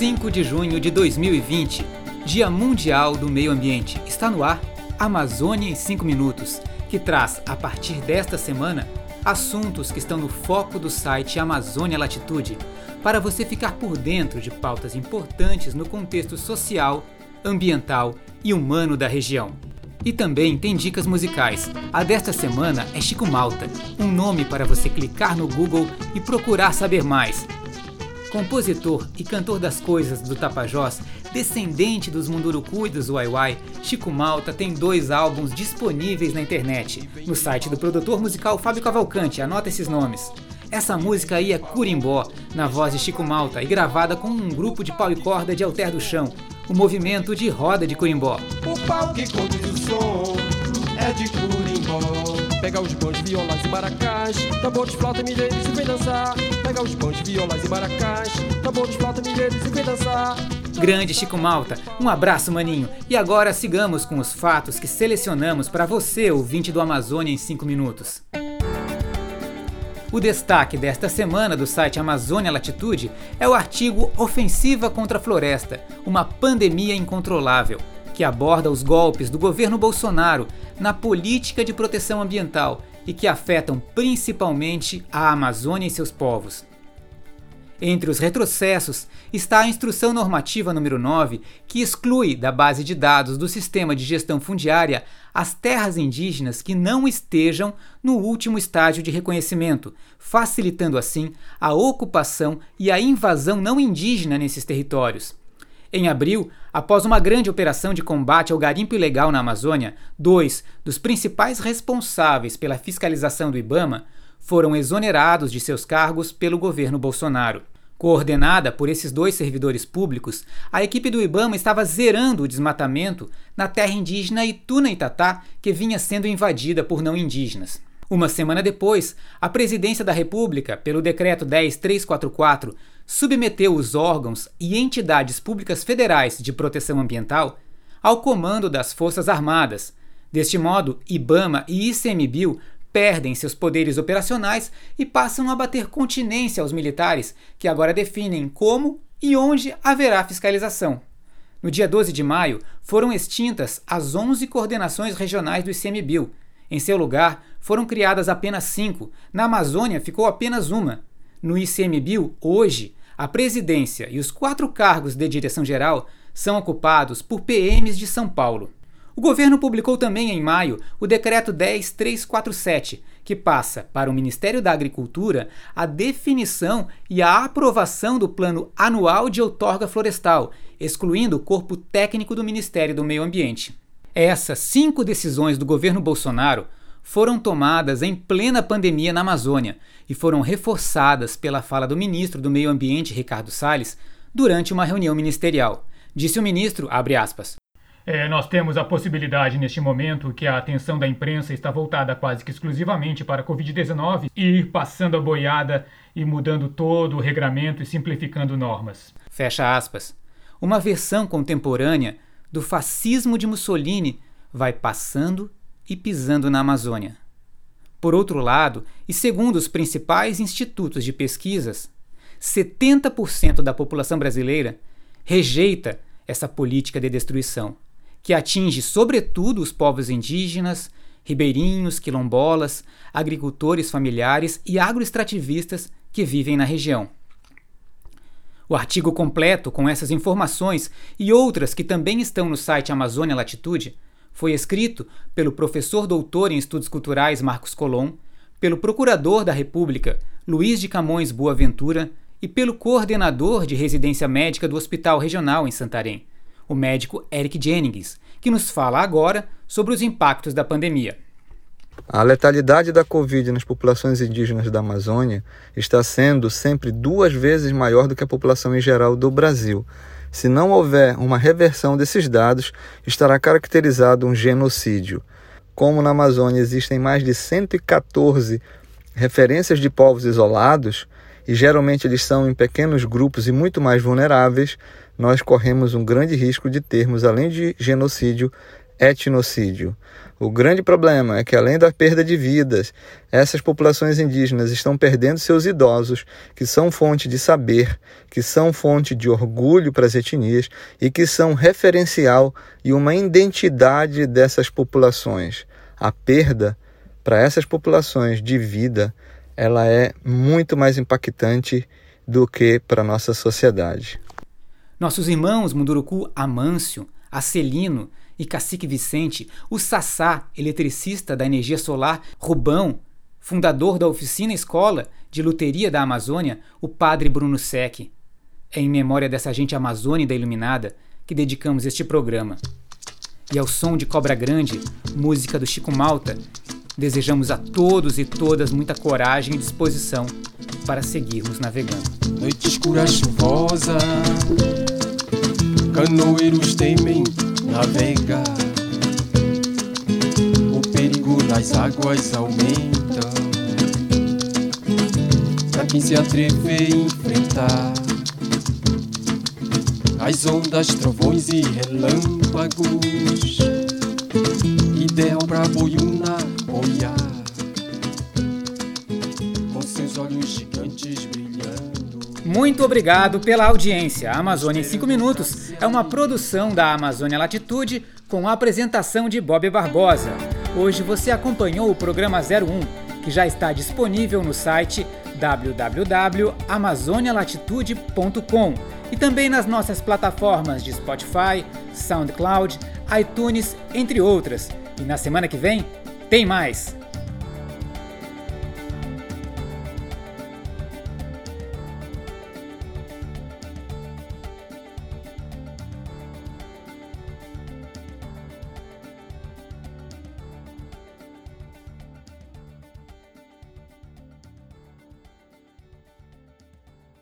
5 de junho de 2020, Dia Mundial do Meio Ambiente. Está no ar Amazônia em 5 minutos, que traz, a partir desta semana, assuntos que estão no foco do site Amazônia Latitude, para você ficar por dentro de pautas importantes no contexto social, ambiental e humano da região. E também tem dicas musicais. A desta semana é Chico Malta, um nome para você clicar no Google e procurar saber mais. Compositor e cantor das coisas do Tapajós, descendente dos Munduruku e dos Uaiuai, Chico Malta tem dois álbuns disponíveis na internet. No site do produtor musical Fábio Cavalcante, anota esses nomes. Essa música aí é Curimbó, na voz de Chico Malta e gravada com um grupo de pau e corda de Alter do Chão, o movimento de roda de Curimbó. O pau que o som. Pega os bons violões e maracás, tambores, flauta, milheiros e vem dançar. Pega os bons violões e maracás, tambores, flauta, milheiros e vem dançar. Grande Chico Malta, um abraço maninho. E agora sigamos com os fatos que selecionamos para você, ouvinte do Amazônia em 5 minutos. O destaque desta semana do site Amazônia Latitude é o artigo Ofensiva contra a Floresta, uma pandemia incontrolável, que aborda os golpes do governo Bolsonaro na política de proteção ambiental e que afetam principalmente a Amazônia e seus povos. Entre os retrocessos está a Instrução Normativa número 9, que exclui da base de dados do Sistema de Gestão Fundiária as terras indígenas que não estejam no último estágio de reconhecimento, facilitando assim a ocupação e a invasão não indígena nesses territórios. Em abril, após uma grande operação de combate ao garimpo ilegal na Amazônia, dois dos principais responsáveis pela fiscalização do Ibama foram exonerados de seus cargos pelo governo Bolsonaro. Coordenada por esses dois servidores públicos, a equipe do Ibama estava zerando o desmatamento na terra indígena Ituna Itatá, que vinha sendo invadida por não indígenas. Uma semana depois, a Presidência da República, pelo Decreto 10344, submeteu os órgãos e entidades públicas federais de proteção ambiental ao comando das Forças Armadas. Deste modo, IBAMA e ICMBio perdem seus poderes operacionais e passam a bater continência aos militares, que agora definem como e onde haverá fiscalização. No dia 12 de maio, foram extintas as 11 coordenações regionais do ICMBio. Em seu lugar, foram criadas apenas cinco. Na Amazônia, ficou apenas uma. No ICMBio, hoje, a presidência e os quatro cargos de direção geral são ocupados por PMs de São Paulo. O governo publicou também em maio o Decreto 10347, que passa para o Ministério da Agricultura a definição e a aprovação do Plano Anual de Outorga Florestal, excluindo o corpo técnico do Ministério do Meio Ambiente. Essas cinco decisões do governo Bolsonaro foram tomadas em plena pandemia na Amazônia e foram reforçadas pela fala do ministro do Meio Ambiente, Ricardo Salles, durante uma reunião ministerial. Disse o ministro, abre aspas, é, nós temos a possibilidade neste momento que a atenção da imprensa está voltada quase que exclusivamente para a Covid-19 e ir passando a boiada e mudando todo o regramento e simplificando normas. Fecha aspas. Uma versão contemporânea do fascismo de Mussolini vai passando e pisando na Amazônia. Por outro lado, e segundo os principais institutos de pesquisas, 70% da população brasileira rejeita essa política de destruição que atinge sobretudo os povos indígenas, ribeirinhos, quilombolas, agricultores familiares e agroextrativistas que vivem na região. O artigo completo com essas informações e outras que também estão no site Amazônia Latitude foi escrito pelo professor doutor em estudos culturais Marcos Colom, pelo procurador da República Luiz de Camões Boaventura e pelo coordenador de residência médica do Hospital Regional em Santarém, o médico Eric Jennings, que nos fala agora sobre os impactos da pandemia. A letalidade da Covid nas populações indígenas da Amazônia está sendo sempre duas vezes maior do que a população em geral do Brasil. Se não houver uma reversão desses dados, estará caracterizado um genocídio. Como na Amazônia existem mais de 114 referências de povos isolados, e geralmente eles são em pequenos grupos e muito mais vulneráveis, nós corremos um grande risco de termos, além de genocídio, etnocídio. O grande problema é que, além da perda de vidas, essas populações indígenas estão perdendo seus idosos, que são fonte de saber, que são fonte de orgulho para as etnias e que são referencial e uma identidade dessas populações. A perda para essas populações de vida, ela é muito mais impactante do que para a nossa sociedade. Nossos irmãos Munduruku Amâncio, Acelino e Cacique Vicente, o Sassá, eletricista da energia solar, Rubão, fundador da oficina escola de luteria da Amazônia, o padre Bruno Sec. É em memória dessa gente amazônica iluminada que dedicamos este programa. E ao som de Cobra Grande, música do Chico Malta, desejamos a todos e todas muita coragem e disposição para seguirmos navegando. Noite escura chuvosa, canoeiros temem navegar. O perigo nas águas aumenta. Pra quem se atrever a enfrentar as ondas, trovões e relâmpagos. Ideal pra boiuna boiar Muito obrigado pela audiência. A Amazônia em 5 Minutos é uma produção da Amazônia Latitude com a apresentação de Bob Barbosa. Hoje você acompanhou o programa 01, que já está disponível no site www.amazonialatitude.com e também nas nossas plataformas de Spotify, SoundCloud, iTunes, entre outras. E na semana que vem, tem mais!